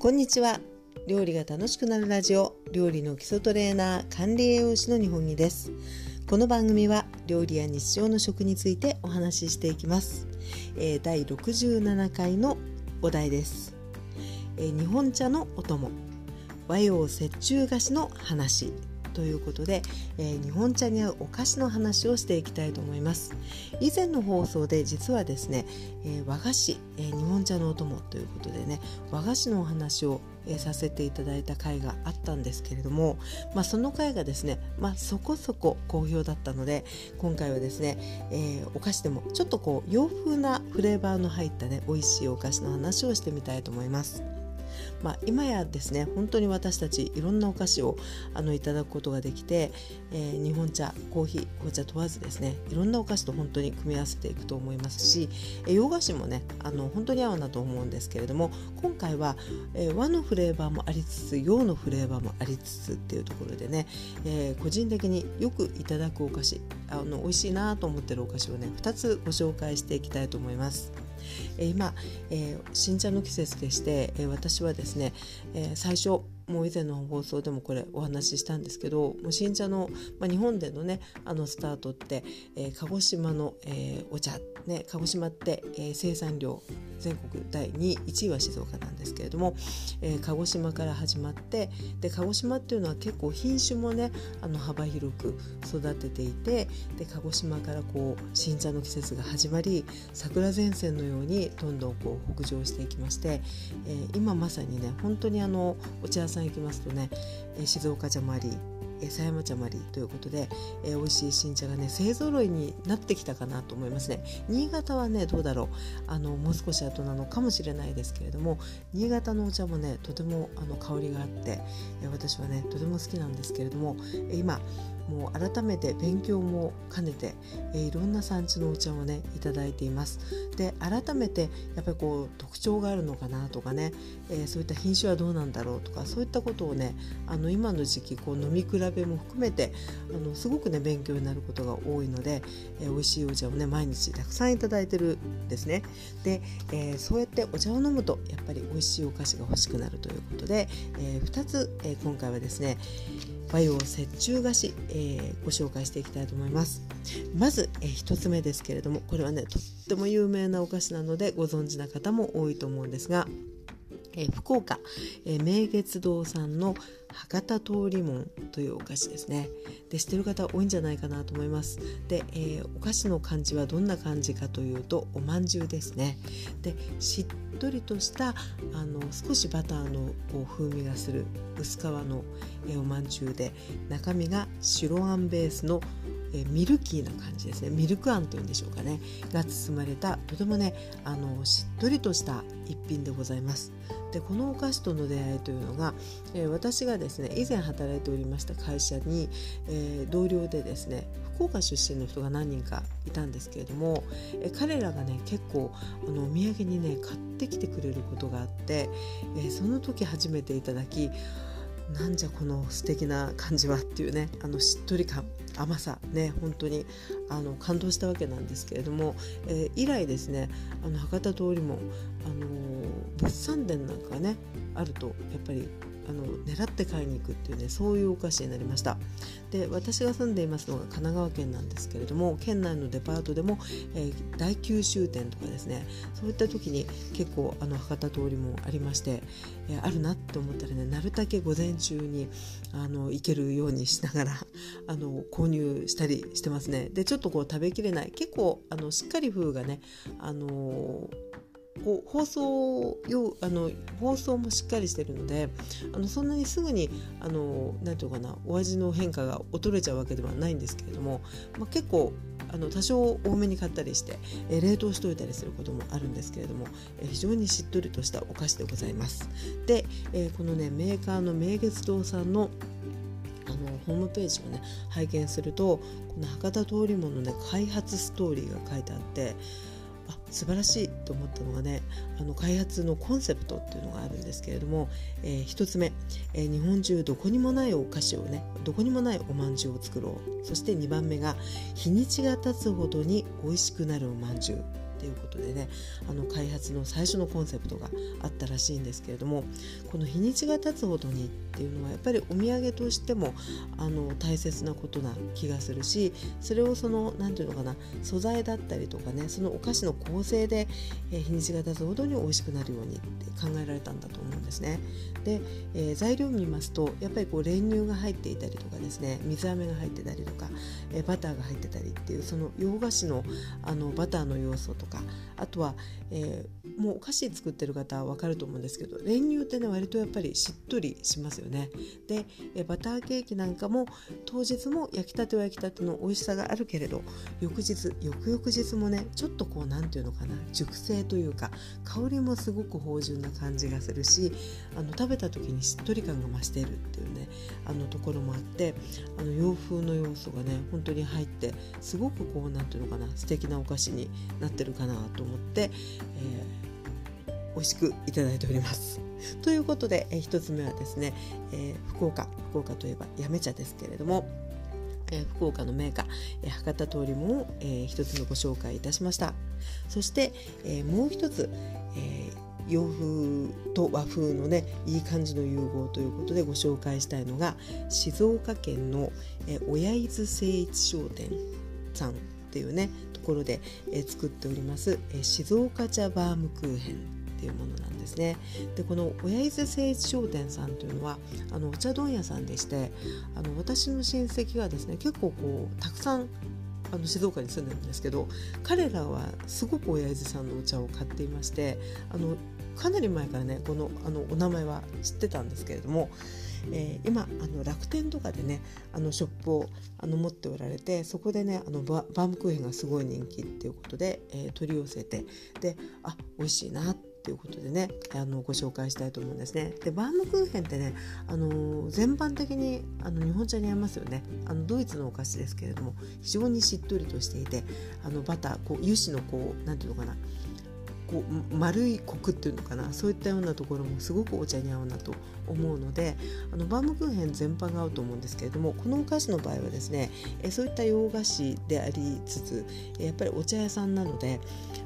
こんにちは。料理が楽しくなるラジオ。料理の基礎トレーナー管理栄養士の日本木です。この番組は料理や日常の食についてお話ししていきます、えー、第67回のお題です、えー、日本茶のお供。和洋折衷菓子の話。ということで、えー、日本茶に合うお菓子の話をしていきたいと思います以前の放送で実はですね、えー、和菓子、えー、日本茶のお供ということでね和菓子のお話を、えさせていただいた回があったんですけれども、まあ、その回がですね、まあ、そこそこ好評だったので今回はですね、えお菓子でもちょっとこう洋風なフレーバーの入ったね美味しいお菓子の話をしてみたいと思います。まあ、今やですね本当に私たちいろんなお菓子をあのいただくことができて、えー、日本茶コーヒー紅茶問わずですねいろんなお菓子と本当に組み合わせていくと思いますし、えー、洋菓子もねあの本当に合うなと思うんですけれども今回は、えー、和のフレーバーもありつつ洋のフレーバーもありつつっていうところでね、えー、個人的によくいただくお菓子あの美味しいなと思ってるお菓子をね2つご紹介していきたいと思います。今、えー、新茶の季節でして、え、私はですね、え最初もう以前の放送でもこれお話ししたんですけどもう新茶の、まあ、日本でのねあのスタートって、えー、鹿児島の、えー、お茶、ね、鹿児島って、えー、生産量全国第2位1位は静岡なんですけれども、えー、鹿児島から始まってで鹿児島っていうのは結構品種もねあの幅広く育てていてで鹿児島からこう新茶の季節が始まり桜前線のようにどんどんこう北上していきまして、えー、今まさにね本当にあのお茶屋さんさん行きますとね、静岡ジャマリー。り狭山茶まりということで、えー、美味しい新茶がね勢ぞろいになってきたかなと思いますね。新潟はねどうだろう。あのもう少し後なのかもしれないですけれども新潟のお茶もねとてもあの香りがあって、え、私はねとても好きなんですけれども、え、今もう改めて勉強も兼ねて、え、いろんな産地のお茶をねいただいています。で改めてやっぱりこう特徴があるのかなとかね、え、そういった品種はどうなんだろうとかそういったことをねあの今の時期こう飲み比べべも含めてあのすごくね勉強になることが多いので、えー、美味しいお茶をね毎日たくさんいただいてるんですね。で、えー、そうやってお茶を飲むとやっぱり美味しいお菓子が欲しくなるということで、えー、2つ、えー、今回はですね和洋折衷菓子、えー、ご紹介していきたいと思います。まず、えー、1つ目ですけれどもこれはねとっても有名なお菓子なのでご存知な方も多いと思うんですが、えー、福岡、えー、明月堂さんの博多通りもんというお菓子ですね。で知ってる方多いんじゃないかなと思います。で、えー、お菓子の漢字はどんな漢字かというとおまんじゅうですね。でしっとりとしたあの少しバターのこう風味がする薄皮の、えー、おまんじゅうで中身が白あんベースのえミルキーな感じですね。ミルクあんというんでしょうかね。が包まれたとてもねあのしっとりとした一品でございます。でこのお菓子との出会いというのが、えー、私がですね以前働いておりました会社に、えー、同僚でですね福岡出身の人が何人かいたんですけれども、えー、彼らがね結構あのお土産にね買ってきてくれることがあって、えその時初めていただきなんじゃこの素敵な感じはっていうねあのしっとり感。甘さね本当にあの感動したわけなんですけれども、えー、以来ですねあの博多通りも、あのー、物産展なんかねあるとやっぱりあの狙って買いに行くっていうねそういうお菓子になりました。で私が住んでいますのが神奈川県なんですけれども県内のデパートでも、えー、大九州店とかですねそういった時に結構あの博多通りもありまして、えー、あるなって思ったらねなるだけ午前中にあの行けるようにしながら あの購入したりしてますね。でちょっとこう食べきれない結構あのしっかり風がねあのーこう放送用あの放送もしっかりしてるのであのそんなにすぐにあのなんていうかなお味の変化が衰えちゃうわけではないんですけれども、まあ、結構あの多少多めに買ったりして、えー、冷凍しておいたりすることもあるんですけれども、えー、非常にしっとりとしたお菓子でございます。で、えー、このねメーカーの明月堂さんのあのホームページをね拝見するとこの博多通りものね開発ストーリーが書いてあってあ素晴らしいと思ったのがねあの開発のコンセプトっていうのがあるんですけれども、えー、1つ目、えー、日本中どこにもないお菓子をねどこにもないおまんじゅうを作ろう。そして2番目が日にちが経つほどに美味しくなるおまんじゅうっていうことでねあの開発の最初のコンセプトがあったらしいんですけれどもこの日にちが経つほどにっていうのはやっぱりお土産としてもあの大切なことな気がするしそれをその何て言うのかな素材だったりとかねそのお菓子の構成で、え、日にちが経つほどに美味しくなるようにって考えられたんだと思うんですね。で、えー、材料を見ますとやっぱりこう練乳が入っていたりとかですね水飴が入ってたりとか、えー、バターが入ってたりっていうその洋菓子のあのバターの要素とかあとは、えー、もうお菓子作ってる方は分かると思うんですけど練乳ってね割とやっぱりしっとりしますよね。で、えバターケーキなんかも当日も焼きたては焼きたての美味しさがあるけれど翌日翌々日もねちょっとこう何て言うのかな熟成というか香りもすごく芳醇な感じがするしあの食べた時にしっとり感が増しているっていうねあのところもあってあの洋風の要素がね本当に入ってすごくこう何て言うのかな素敵なお菓子になってるかなと思って、えー、美味しくいただいております。ということで、えー、1つ目はですね、えー、福岡福岡といえば八女茶ですけれどもえー、福岡のメーカー、えー、博多通りも、えー、一つのご紹介いたしましたそして、え、もう一つ、え、洋風と和風のねいい感じの融合ということでご紹介したいのが静岡県の、え、親伊豆誠一商店さんっていうねところで、え、作っております、え、静岡茶バームクーヘンっていうものなんですね。でこの親伊豆誠一商店さんというのはあのお茶問屋さんでしてあの私の親戚がですね結構こうたくさんあの静岡に住んでるんですけど彼らはすごく親伊豆さんのお茶を買っていましてあのかなり前からねこのあのお名前は知ってたんですけれどもえー、今あの楽天とかでねあのショップをあの持っておられてそこでねあのバームクーヘンがすごい人気っていうことで、えー、取り寄せてであ美味しいなっていうことでねあのご紹介したいと思うんですね。でバームクーヘンってねあの全般的にあの日本茶に合いますよねあのドイツのお菓子ですけれども非常にしっとりとしていてあのバターこう油脂のこうなんていうのかなこう丸いコクっていうのかなそういったようなところもすごくお茶に合うなと思うのであのバームクーヘン全般が合うと思うんですけれどもこのお菓子の場合はですねえそういった洋菓子でありつつやっぱりお茶屋さんなので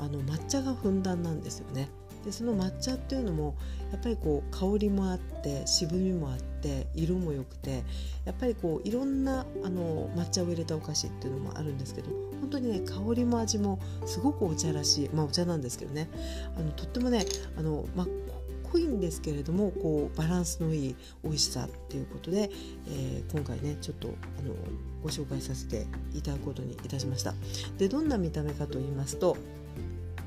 あの抹茶がふんだんなんですよね。でその抹茶っていうのもやっぱりこう香りもあって渋みもあって色も良くてやっぱりこういろんなあの抹茶を入れたお菓子っていうのもあるんですけど本当にね香りも味もすごくお茶らしいまあお茶なんですけどねあのとってもねあの、まあ、濃いんですけれどもこうバランスのいい美味しさっていうことで、えー、今回ねちょっとあのご紹介させていただくことにいたしました。でどんな見た目かと言いますと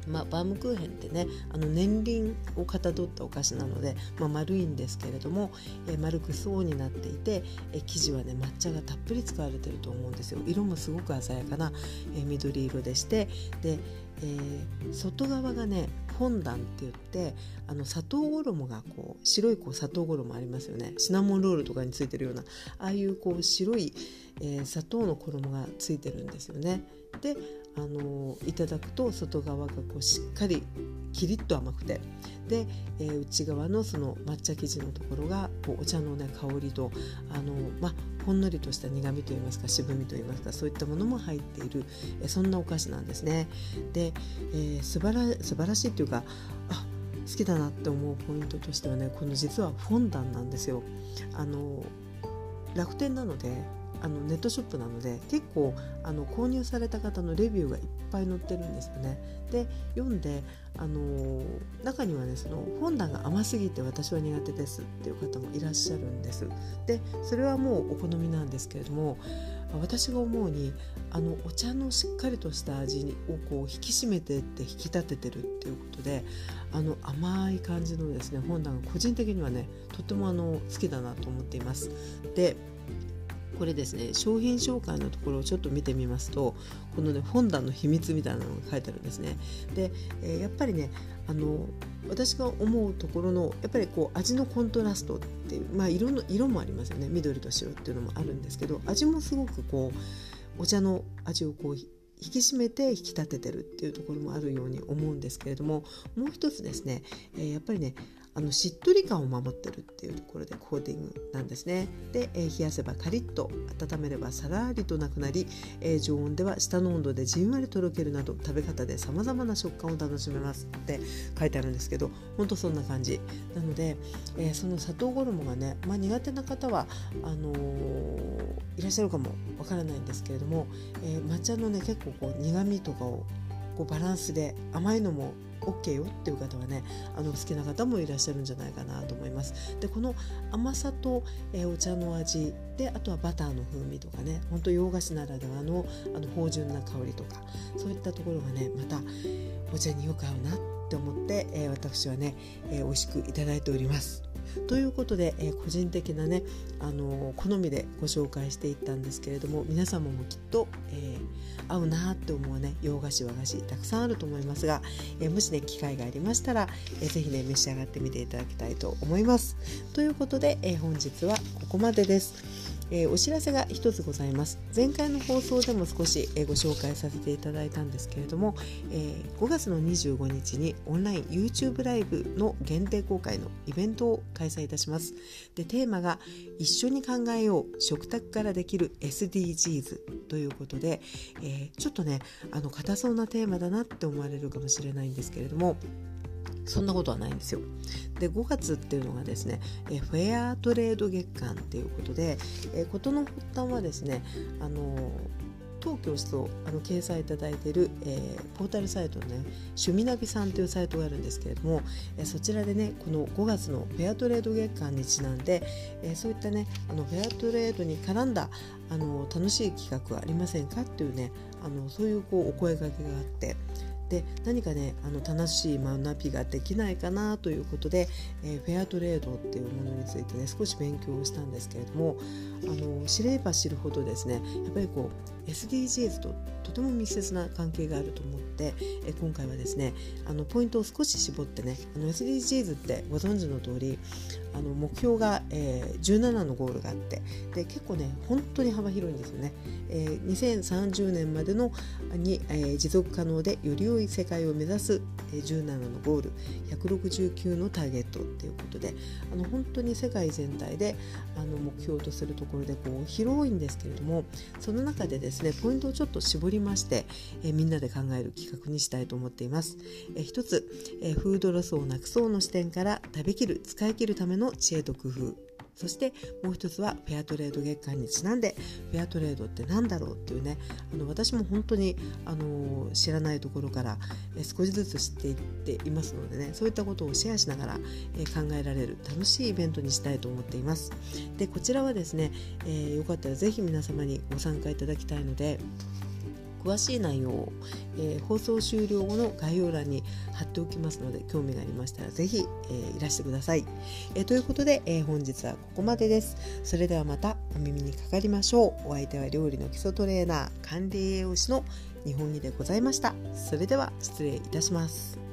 まあ、バームクーヘンってねあの年輪をかたどったお菓子なので、まあ、丸いんですけれども、えー、丸く層になっていて、えー、生地はね抹茶がたっぷり使われてると思うんですよ。色もすごく鮮やかな、えー、緑色でしてで、えー、外側がねフォンダンって言ってあの砂糖衣がこう白いこう砂糖衣ありますよねシナモンロールとかについてるようなああいうこう白い、えー、砂糖の衣がついてるんですよね。であのいただくと外側がこうしっかりキリッと甘くてで、えー、内側のその抹茶生地のところがこうお茶のね香りとあの、まほんのりとした苦みといいますか渋みといいますかそういったものも入っている、えー、そんなお菓子なんですね。で、えー、素晴ら素晴らしいというかあ好きだなって思うポイントとしてはねこの実はフォンダンなんですよ。あの楽天なのであのネットショップなので結構あの購入された方のレビューがいっぱい載ってるんですよね。で読んで、あの、中にはねその本棚が甘すぎて私は苦手ですっていう方もいらっしゃるんです。でそれはもうお好みなんですけれども私が思うにあのお茶のしっかりとした味をこう引き締めてって引き立ててるっていうことであの甘い感じのですね本棚が個人的にはねとってもあの好きだなと思っています。でこれですね商品紹介のところをちょっと見てみますとこのね本棚の秘密みたいなのが書いてあるんですね。で、えー、やっぱりねあの私が思うところのやっぱりこう味のコントラストっていうまあ色の色もありますよね緑と白っていうのもあるんですけど味もすごくこうお茶の味をこう引き締めて引き立ててるっていうところもあるように思うんですけれどももう一つですね、えー、やっぱりねあのしっとり感を守ってるっていうところでコーティングなんですね。で、えー、冷やせばカリッと温めればさらりとなくなり、えー、常温では下の温度でじんわりとろけるなど食べ方でさまざまな食感を楽しめます。って書いてあるんですけどほんとそんな感じ。なので、えー、その砂糖衣がね、まあ、苦手な方はあのいらっしゃるかもわからないんですけれども、え抹茶のね結構こう苦味とかをこうバランスで甘いのも OK よっていう方はねあの好きな方もいらっしゃるんじゃないかなと思います。でこの甘さと、えー、お茶の味であとはバターの風味とかねほんと洋菓子ならではのあの芳醇な香りとかそういったところがねまたお茶によく合うなって思って、えー、私はね、えー、美味しくいただいております。ということで、えー、個人的なね、あのー、好みでご紹介していったんですけれども皆様もきっと、えー、合うなって思うね洋菓子和菓子たくさんあると思いますが、えもしね機会がありましたら、えー、ぜひね召し上がってみていただきたいと思います。ということで、え本日はここまでです。えー、お知らせが一つございます。前回の放送でも少し、えー、ご紹介させていただいたんですけれども、えー、5月の25日にオンライン YouTube ライブの限定公開のイベントを開催いたします。でテーマが一緒に考えよう食卓からできる SDGs ということで、えちょっとねあの硬そうなテーマだなって思われるかもしれないんですけれどもそんなことはないんですよ。で5月っていうのがですねえフェアトレード月間っていうことでえ事の発端はですねあの当教室をあの掲載いただいている、えー、ポータルサイトのね趣味ナビさんというサイトがあるんですけれども、えー、そちらでねこの5月のフェアトレード月間にちなんで、えー、そういったねあのフェアトレードに絡んだあの楽しい企画はありませんかっていうねあのそういうこうお声掛けがあってで何かねあの楽しい学びができないかなということで、えー、フェアトレードっていうものについてね少し勉強をしたんですけれどもあの知れば知るほどですねやっぱりこう SDGs ととても密接な関係があると思って、え今回はですねあのポイントを少し絞ってねあの SDGs ってご存知の通りあの目標が、えー、17のゴールがあってで結構ね本当に幅広いんですよね、えー、2030年までのに、えー、持続可能でより良い世界を目指す、えー、17のゴール169のターゲットっていうことであの本当に世界全体であの目標とするところでこう広いんですけれどもその中でですねでポイントをちょっと絞りまして、え、みんなで考える企画にしたいと思っています、え、一つ、え、フードロスをなくそうの視点から食べきる使い切るための知恵と工夫。そしてもう一つはフェアトレード月間にちなんでフェアトレードって何だろうっていうねあの私も本当にあの知らないところから少しずつ知っていっていますのでねそういったことをシェアしながら考えられる楽しいイベントにしたいと思っています。でこちらはですね、えー、よかったらぜひ皆様にご参加いただきたいので詳しい内容を、えー、放送終了後の概要欄に貼っておきますので興味がありましたら是非、えー、いらしてください、えー、ということで、え本日はここまでです。それではまたお耳にかかりましょう。お相手は料理の基礎トレーナー管理栄養士の日本木でございました。それでは失礼いたします。